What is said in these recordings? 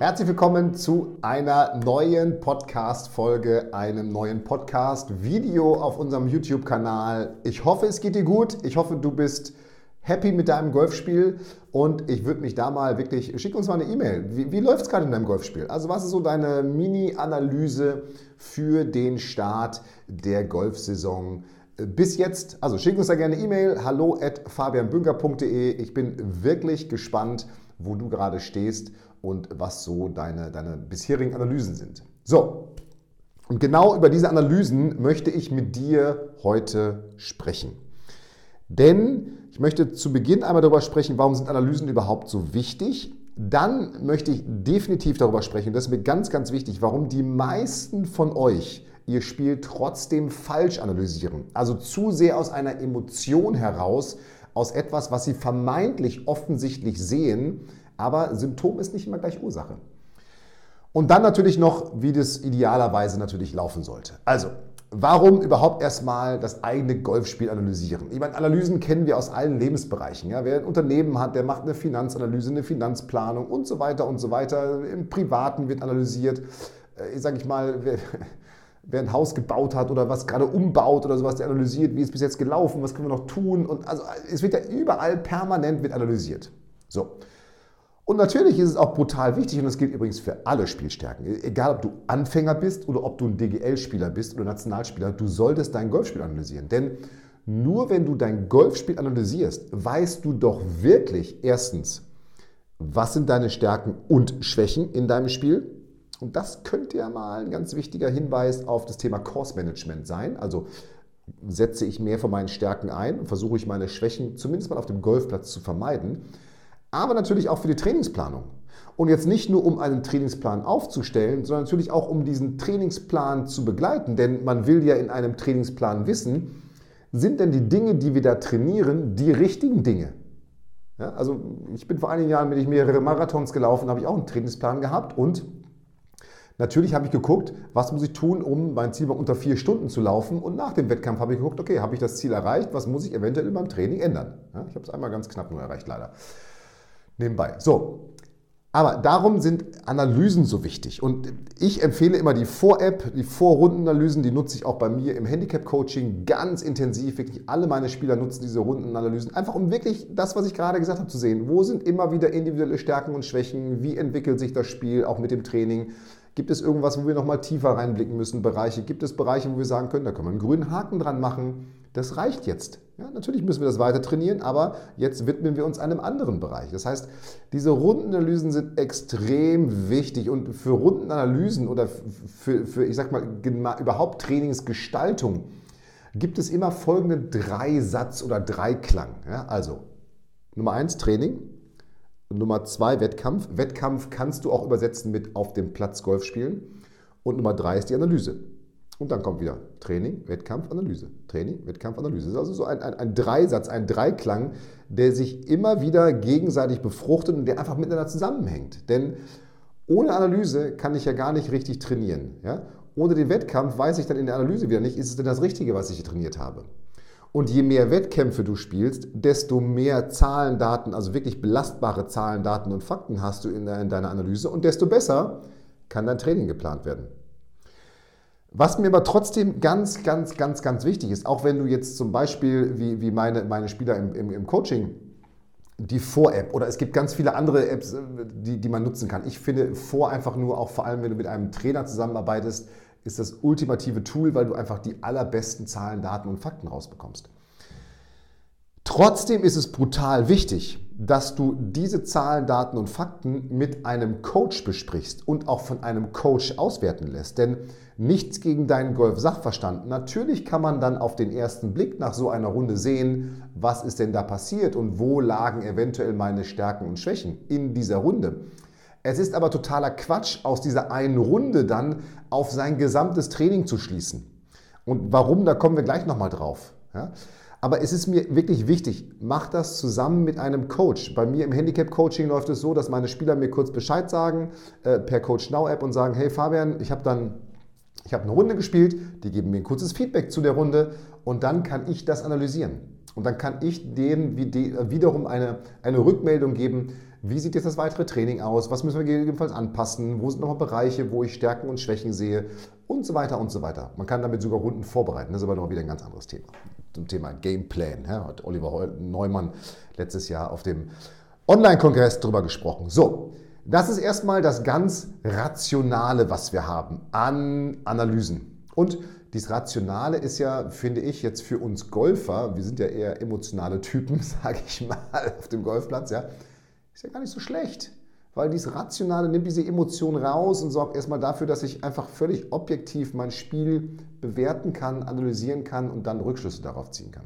Herzlich willkommen zu einer neuen Podcast-Folge, einem neuen Podcast-Video auf unserem YouTube-Kanal. Ich hoffe, es geht dir gut. Ich hoffe, du bist happy mit deinem Golfspiel und ich würde mich da mal wirklich, schick uns mal eine E-Mail. Wie, wie läuft es gerade in deinem Golfspiel? Also was ist so deine Mini-Analyse für den Start der Golfsaison? Bis jetzt, also schick uns da gerne E-Mail, hallo at fabianbünker.de. Ich bin wirklich gespannt, wo du gerade stehst und was so deine, deine bisherigen Analysen sind. So, und genau über diese Analysen möchte ich mit dir heute sprechen. Denn ich möchte zu Beginn einmal darüber sprechen, warum sind Analysen überhaupt so wichtig. Dann möchte ich definitiv darüber sprechen, das ist mir ganz, ganz wichtig, warum die meisten von euch ihr Spiel trotzdem falsch analysieren. Also zu sehr aus einer Emotion heraus, aus etwas, was sie vermeintlich offensichtlich sehen, aber Symptom ist nicht immer gleich Ursache. Und dann natürlich noch, wie das idealerweise natürlich laufen sollte. Also, warum überhaupt erstmal das eigene Golfspiel analysieren? Ich meine, Analysen kennen wir aus allen Lebensbereichen. Ja? Wer ein Unternehmen hat, der macht eine Finanzanalyse, eine Finanzplanung und so weiter und so weiter. Im Privaten wird analysiert. Ich äh, sage ich mal, wer, ein Haus gebaut hat oder was gerade umbaut oder sowas, der analysiert, wie ist es bis jetzt gelaufen, was können wir noch tun. Und also es wird ja überall permanent wird analysiert. So. Und natürlich ist es auch brutal wichtig, und das gilt übrigens für alle Spielstärken, egal ob du Anfänger bist oder ob du ein DGL-Spieler bist oder Nationalspieler, du solltest dein Golfspiel analysieren. Denn nur wenn du dein Golfspiel analysierst, weißt du doch wirklich erstens, was sind deine Stärken und Schwächen in deinem Spiel. Und das könnte ja mal ein ganz wichtiger Hinweis auf das Thema Course Management sein. Also setze ich mehr von meinen Stärken ein und versuche ich meine Schwächen zumindest mal auf dem Golfplatz zu vermeiden aber natürlich auch für die Trainingsplanung. Und jetzt nicht nur, um einen Trainingsplan aufzustellen, sondern natürlich auch, um diesen Trainingsplan zu begleiten. Denn man will ja in einem Trainingsplan wissen, sind denn die Dinge, die wir da trainieren, die richtigen Dinge? Ja, also ich bin vor einigen Jahren, bin ich mehrere Marathons gelaufen, habe ich auch einen Trainingsplan gehabt und natürlich habe ich geguckt, was muss ich tun, um mein Ziel unter vier Stunden zu laufen und nach dem Wettkampf habe ich geguckt, okay, habe ich das Ziel erreicht, was muss ich eventuell in meinem Training ändern? Ja, ich habe es einmal ganz knapp nur erreicht, leider nebenbei. So, aber darum sind Analysen so wichtig. Und ich empfehle immer die Vor-App, die Vorrundenanalysen, die nutze ich auch bei mir im Handicap-Coaching ganz intensiv. Wirklich alle meine Spieler nutzen diese Rundenanalysen, einfach um wirklich das, was ich gerade gesagt habe, zu sehen. Wo sind immer wieder individuelle Stärken und Schwächen? Wie entwickelt sich das Spiel auch mit dem Training? Gibt es irgendwas, wo wir nochmal tiefer reinblicken müssen? Bereiche? Gibt es Bereiche, wo wir sagen können, da können wir einen grünen Haken dran machen? Das reicht jetzt. Ja, natürlich müssen wir das weiter trainieren, aber jetzt widmen wir uns einem anderen Bereich. Das heißt, diese Rundenanalysen sind extrem wichtig und für Rundenanalysen oder für, für ich sag mal, überhaupt Trainingsgestaltung gibt es immer folgende drei Satz- oder Dreiklang. Ja, also, Nummer eins Training, Nummer zwei Wettkampf. Wettkampf kannst du auch übersetzen mit auf dem Platz Golf spielen. Und Nummer drei ist die Analyse. Und dann kommt wieder Training, Wettkampf, Analyse. Training, Wettkampf, Analyse. Das ist also so ein, ein, ein, Dreisatz, ein Dreiklang, der sich immer wieder gegenseitig befruchtet und der einfach miteinander zusammenhängt. Denn ohne Analyse kann ich ja gar nicht richtig trainieren. Ja? Ohne den Wettkampf weiß ich dann in der Analyse wieder nicht, ist es denn das Richtige, was ich hier trainiert habe. Und je mehr Wettkämpfe du spielst, desto mehr Zahlen, Daten, also wirklich belastbare Zahlen, Daten und Fakten hast du in deiner Analyse und desto besser kann dein Training geplant werden. Was mir aber trotzdem ganz, ganz, ganz, ganz wichtig ist, auch wenn du jetzt zum Beispiel, wie, wie meine, meine Spieler im, im, im Coaching, die Vor-App oder es gibt ganz viele andere Apps, äh, die, die man nutzen kann. Ich finde Vor einfach nur, auch vor allem wenn du mit einem Trainer zusammenarbeitest, ist das ultimative Tool, weil du einfach die allerbesten Zahlen, Daten und Fakten rausbekommst. Trotzdem ist es brutal wichtig, dass du diese Zahlen, Daten und Fakten mit einem Coach besprichst und auch von einem Coach auswerten lässt. Denn nichts gegen deinen Golf-Sachverstand. Natürlich kann man dann auf den ersten Blick nach so einer Runde sehen, was ist denn da passiert und wo lagen eventuell meine Stärken und Schwächen in dieser Runde. Es ist aber totaler Quatsch, aus dieser einen Runde dann auf sein gesamtes Training zu schließen. Und warum, da kommen wir gleich nochmal drauf. Ja? Aber es ist mir wirklich wichtig, mach das zusammen mit einem Coach. Bei mir im Handicap-Coaching läuft es so, dass meine Spieler mir kurz Bescheid sagen äh, per Coach Now App und sagen, hey Fabian, ich habe dann ich habe eine Runde gespielt, die geben mir ein kurzes Feedback zu der Runde und dann kann ich das analysieren. Und dann kann ich denen äh, wiederum eine, eine Rückmeldung geben, wie sieht jetzt das weitere Training aus, was müssen wir gegebenenfalls anpassen, wo sind nochmal Bereiche, wo ich Stärken und Schwächen sehe und so weiter und so weiter. Man kann damit sogar Runden vorbereiten, das ist aber noch wieder ein ganz anderes Thema zum Thema Gameplan. Ja, hat Oliver Neumann letztes Jahr auf dem Online-Kongress darüber gesprochen. So, das ist erstmal das ganz Rationale, was wir haben an Analysen. Und dieses Rationale ist ja, finde ich, jetzt für uns Golfer, wir sind ja eher emotionale Typen, sage ich mal, auf dem Golfplatz, ja, ist ja gar nicht so schlecht weil dieses Rationale nimmt diese Emotion raus und sorgt erstmal dafür, dass ich einfach völlig objektiv mein Spiel bewerten kann, analysieren kann und dann Rückschlüsse darauf ziehen kann.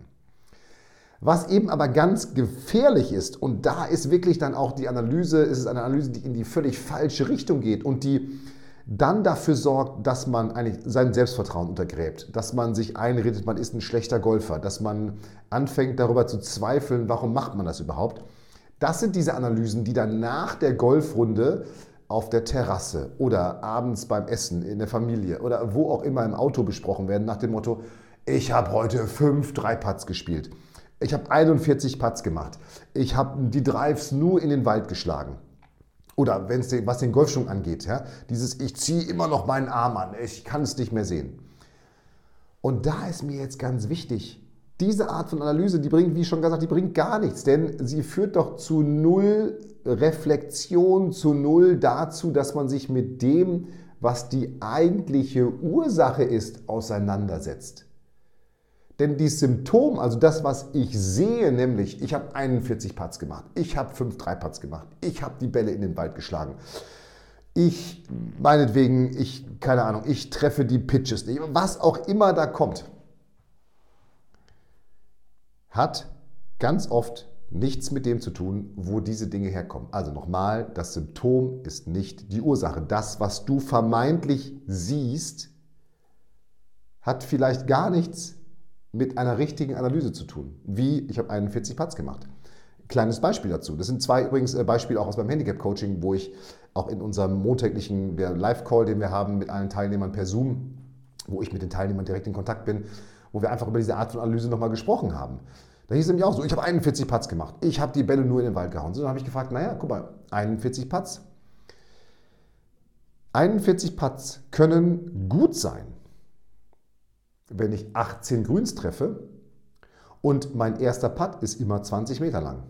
Was eben aber ganz gefährlich ist, und da ist wirklich dann auch die Analyse, ist es eine Analyse, die in die völlig falsche Richtung geht und die dann dafür sorgt, dass man eigentlich sein Selbstvertrauen untergräbt, dass man sich einredet, man ist ein schlechter Golfer, dass man anfängt darüber zu zweifeln, warum macht man das überhaupt. Das sind diese Analysen, die dann nach der Golfrunde auf der Terrasse oder abends beim Essen in der Familie oder wo auch immer im Auto besprochen werden, nach dem Motto, ich habe heute fünf Drei-Putts gespielt. Ich habe 41 Putts gemacht. Ich habe die Drives nur in den Wald geschlagen. Oder wenn es was den Golfschwung angeht, ja, dieses ich ziehe immer noch meinen Arm an, ich kann es nicht mehr sehen. Und da ist mir jetzt ganz wichtig, diese Art von Analyse, die bringt, wie schon gesagt, die bringt gar nichts, denn sie führt doch zu null Reflexion, zu null dazu, dass man sich mit dem, was die eigentliche Ursache ist, auseinandersetzt. Denn die Symptom, also das, was ich sehe, nämlich ich habe 41 Putts gemacht, ich habe 5 3-Putts gemacht, ich habe die Bälle in den Wald geschlagen, ich, meinetwegen, ich, keine Ahnung, ich treffe die Pitches nicht, was auch immer da kommt hat ganz oft nichts mit dem zu tun, wo diese Dinge herkommen. Also nochmal, das Symptom ist nicht die Ursache. Das, was du vermeintlich siehst, hat vielleicht gar nichts mit einer richtigen Analyse zu tun. Wie, ich habe 41 Putts gemacht. Kleines Beispiel dazu. Das sind zwei übrigens äh, Beispiele auch aus meinem Handicap-Coaching, wo ich auch in unserem montäglichen Live-Call, den wir haben mit allen Teilnehmern per Zoom, wo ich mit den Teilnehmern direkt in Kontakt bin, wo wir einfach über diese Art von Analyse nochmal gesprochen haben. Da hieß es nämlich auch so, ich habe 41 Putts gemacht. Ich habe die Bälle nur in den Wald gehauen. So, dann habe ich gefragt, naja, guck mal, 41 Putts. 41 Putts können gut sein, wenn ich 18 Grüns treffe und mein erster Putt ist immer 20 Meter lang.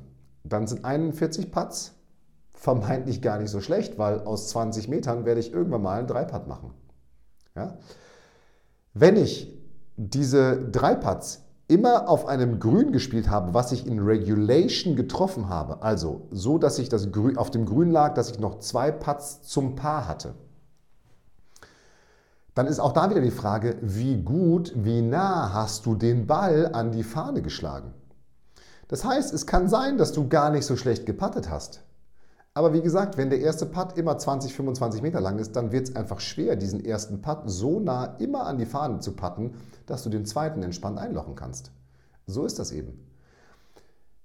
Dann sind 41 Putts vermeintlich gar nicht so schlecht, weil aus 20 Metern werde ich irgendwann mal einen Dreipad machen. Ja? Wenn ich diese drei Putts immer auf einem Grün gespielt habe, was ich in Regulation getroffen habe, also so, dass ich das Grün, auf dem Grün lag, dass ich noch zwei Putts zum Paar hatte, dann ist auch da wieder die Frage, wie gut, wie nah hast du den Ball an die Fahne geschlagen? Das heißt, es kann sein, dass du gar nicht so schlecht gepattet hast. Aber wie gesagt, wenn der erste Putt immer 20, 25 Meter lang ist, dann wird es einfach schwer, diesen ersten Putt so nah immer an die Fahne zu putten, dass du den zweiten entspannt einlochen kannst. So ist das eben.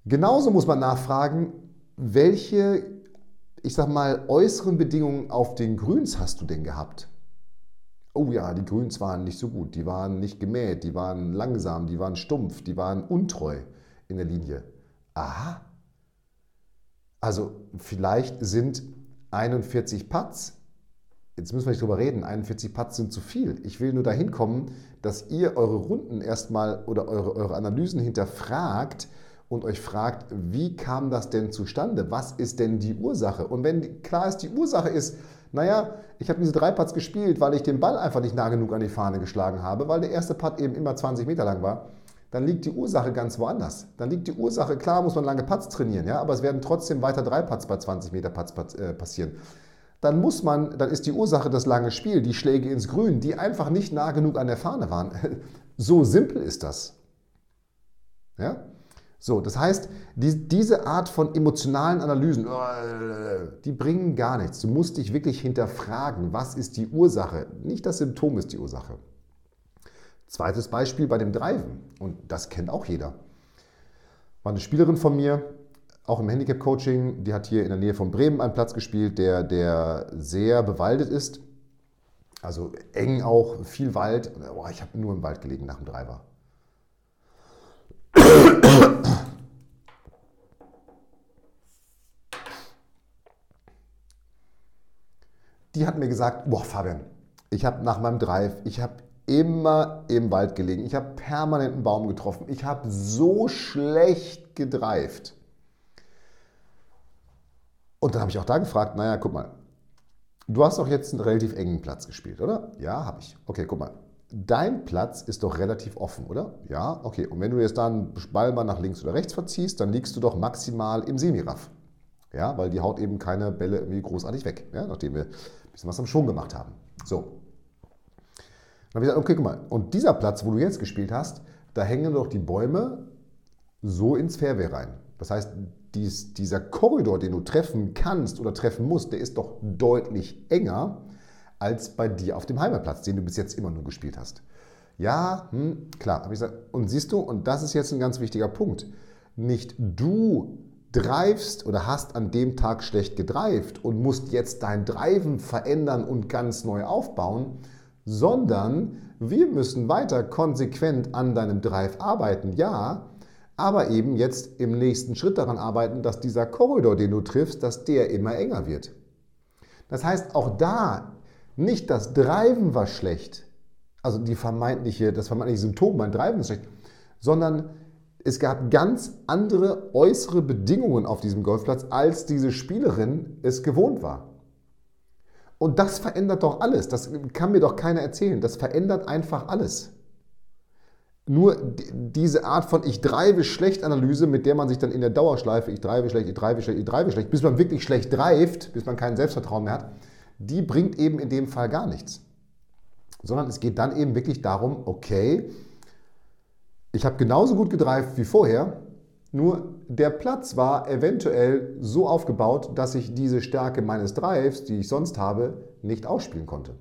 Genauso muss man nachfragen, welche, ich sag mal, äußeren Bedingungen auf den Grüns hast du denn gehabt? Oh ja, die Grüns waren nicht so gut, die waren nicht gemäht, die waren langsam, die waren stumpf, die waren untreu in der Linie. Aha, also vielleicht sind 41 Putts, jetzt müssen wir nicht drüber reden, 41 Putts sind zu viel. Ich will nur dahin kommen, dass ihr eure Runden erstmal oder eure, eure Analysen hinterfragt und euch fragt, wie kam das denn zustande? Was ist denn die Ursache? Und wenn klar ist, die Ursache ist, naja, ich habe diese drei Putts gespielt, weil ich den Ball einfach nicht nah genug an die Fahne geschlagen habe, weil der erste Putt eben immer 20 Meter lang war, dann liegt die Ursache ganz woanders. Dann liegt die Ursache, klar muss man lange Putts trainieren, ja, aber es werden trotzdem weiter drei Putts bei 20 Meter Putts äh, passieren. Dann muss man, dann ist die Ursache das lange Spiel, die Schläge ins Grün, die einfach nicht nah genug an der Fahne waren. So simpel ist das. Ja? So, das heißt, die, diese Art von emotionalen Analysen, die bringen gar nichts. Du musst dich wirklich hinterfragen, was ist die Ursache? Nicht das Symptom ist die Ursache. Zweites Beispiel bei dem Driven, und das kennt auch jeder. War eine Spielerin von mir, auch im Handicap-Coaching, die hat hier in der Nähe von Bremen einen Platz gespielt, der, der sehr bewaldet ist. Also eng auch, viel Wald. Boah, ich habe nur im Wald gelegen nach dem Driver. Die hat mir gesagt, boah Fabian, ich habe nach meinem Drive, ich habe immer im Wald gelegen. Ich habe permanent einen Baum getroffen. Ich habe so schlecht gedreift. Und dann habe ich auch da gefragt, naja, guck mal, du hast doch jetzt einen relativ engen Platz gespielt, oder? Ja, habe ich. Okay, guck mal. Dein Platz ist doch relativ offen, oder? Ja, okay. Und wenn du jetzt da einen Ball mal nach links oder rechts verziehst, dann liegst du doch maximal im Semiraff. Ja, weil die haut eben keine Bälle irgendwie großartig weg, ja, nachdem wir ein bisschen was am Schwung gemacht haben. So, dann habe ich gesagt, okay, guck mal, und dieser Platz, wo du jetzt gespielt hast, da hängen doch die Bäume so ins Fairway rein. Das heißt, dies, dieser Korridor, den du treffen kannst oder treffen musst, der ist doch deutlich enger als bei dir auf dem Heimatplatz, den du bis jetzt immer nur gespielt hast. Ja, hm, klar, ich gesagt. Und siehst du, und das ist jetzt ein ganz wichtiger Punkt, nicht du dreifst oder hast an dem Tag schlecht gedreift und musst jetzt dein Driven verändern und ganz neu aufbauen, sondern wir müssen weiter konsequent an deinem Drive arbeiten, ja, aber eben jetzt im nächsten Schritt daran arbeiten, dass dieser Korridor, den du triffst, dass der immer enger wird. Das heißt, auch da nicht das Driven war schlecht, also die vermeintliche, das vermeintliche Symptom, mein Driven ist schlecht, sondern es gab ganz andere äußere Bedingungen auf diesem Golfplatz, als diese Spielerin es gewohnt war. Und das verändert doch alles. Das kann mir doch keiner erzählen. Das verändert einfach alles. Nur diese Art von Ich treibe schlecht Analyse, mit der man sich dann in der Dauerschleife Ich treibe schlecht, ich treibe schlecht, ich treibe schlecht, bis man wirklich schlecht dreift, bis man kein Selbstvertrauen mehr hat, die bringt eben in dem Fall gar nichts. Sondern es geht dann eben wirklich darum, okay, ich habe genauso gut gedreift wie vorher, nur der Platz war eventuell so aufgebaut, dass ich diese Stärke meines Drives, die ich sonst habe, nicht ausspielen konnte.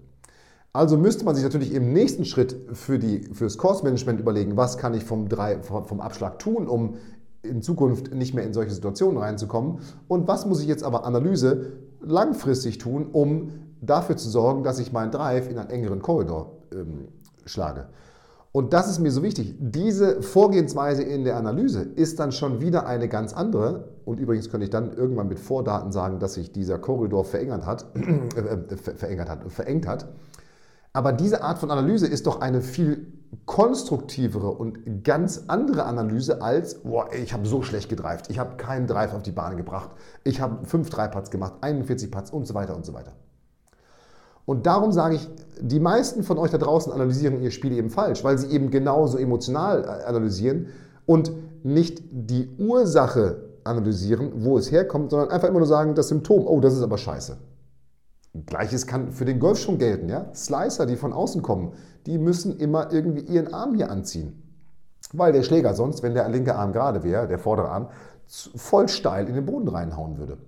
Also müsste man sich natürlich im nächsten Schritt für, die, für das Course-Management überlegen, was kann ich vom, vom Abschlag tun, um in Zukunft nicht mehr in solche Situationen reinzukommen und was muss ich jetzt aber Analyse langfristig tun, um dafür zu sorgen, dass ich meinen Drive in einen engeren Korridor ähm, schlage. Und das ist mir so wichtig. Diese Vorgehensweise in der Analyse ist dann schon wieder eine ganz andere. Und übrigens könnte ich dann irgendwann mit Vordaten sagen, dass sich dieser Korridor verengert hat, äh, verengert hat, verengt hat. Aber diese Art von Analyse ist doch eine viel konstruktivere und ganz andere Analyse als, boah, ich habe so schlecht gedreift, ich habe keinen Drive auf die Bahn gebracht, ich habe fünf Dreiputts gemacht, 41 Putts und so weiter und so weiter. Und darum sage ich, die meisten von euch da draußen analysieren ihr Spiel eben falsch, weil sie eben genauso emotional äh, analysieren und nicht die Ursache analysieren, wo es herkommt, sondern einfach immer nur sagen, das Symptom, oh, das ist aber scheiße. Gleiches kann für den Golf schon gelten. Ja? Slicer, die von außen kommen, die müssen immer irgendwie ihren Arm hier anziehen. Weil der Schläger sonst, wenn der linke Arm gerade wäre, der vordere Arm, voll steil in den Boden reinhauen würde.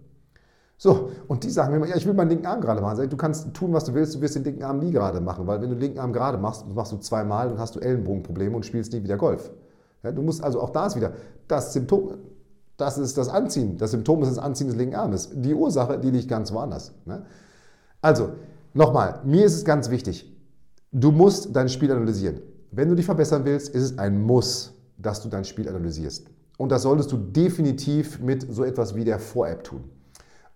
So, und die sagen mir immer, ja, ich will meinen linken Arm gerade machen. Du kannst tun, was du willst, du wirst den linken Arm nie gerade machen, weil wenn du den linken Arm gerade machst, machst du zweimal und hast du Ellenbogenprobleme und spielst nie wieder Golf. Ja, du musst also auch da ist wieder das Symptom, das ist das Anziehen. Das Symptom ist das Anziehen des linken Armes. Die Ursache, die liegt ganz woanders. Ne? Also, nochmal, mir ist es ganz wichtig, du musst dein Spiel analysieren. Wenn du dich verbessern willst, ist es ein Muss, dass du dein Spiel analysierst. Und das solltest du definitiv mit so etwas wie der Vor-App tun.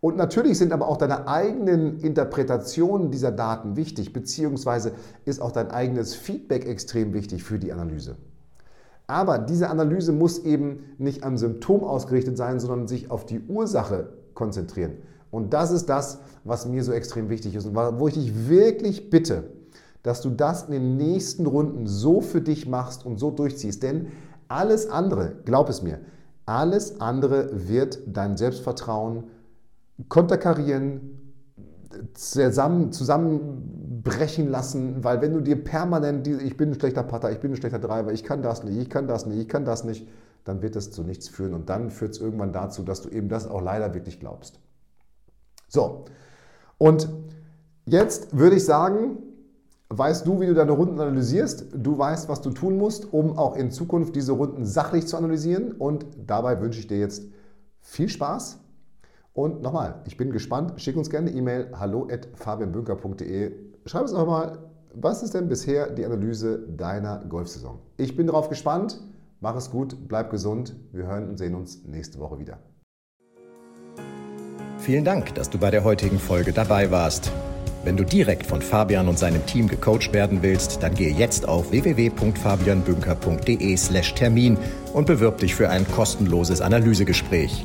Und natürlich sind aber auch deine eigenen Interpretationen dieser Daten wichtig, beziehungsweise ist auch dein eigenes Feedback extrem wichtig für die Analyse. Aber diese Analyse muss eben nicht am Symptom ausgerichtet sein, sondern sich auf die Ursache konzentrieren. Und das ist das, was mir so extrem wichtig ist und wo ich dich wirklich bitte, dass du das in den nächsten Runden so für dich machst und so durchziehst. Denn Alles andere, glaub es mir, alles andere wird dein Selbstvertrauen konterkarieren, zusammen, zusammenbrechen lassen, weil wenn du dir permanent diese, ich bin ein schlechter Pater, ich bin ein schlechter Driver, ich kann das nicht, ich kann das nicht, ich kann das nicht, dann wird das zu nichts führen und dann führt es irgendwann dazu, dass du eben das auch leider wirklich glaubst. So, und jetzt würde ich sagen, weißt du, wie du deine Runden analysierst, du weißt, was du tun musst, um auch in Zukunft diese Runden sachlich zu analysieren und dabei wünsche ich dir jetzt viel Spaß und nochmal, ich bin gespannt. Schick uns gerne eine E-Mail hallo@fabianbünker.de. Schreib uns einfach mal, was ist denn bisher die Analyse deiner Golfsaison? Ich bin darauf gespannt. Mach es gut, bleib gesund. Wir hören und sehen uns nächste Woche wieder. Vielen Dank, dass du bei der heutigen Folge dabei warst. Wenn du direkt von Fabian und seinem Team gecoacht werden willst, dann gehe jetzt auf www.fabianbünker.de/termin und bewirb dich für ein kostenloses Analysegespräch.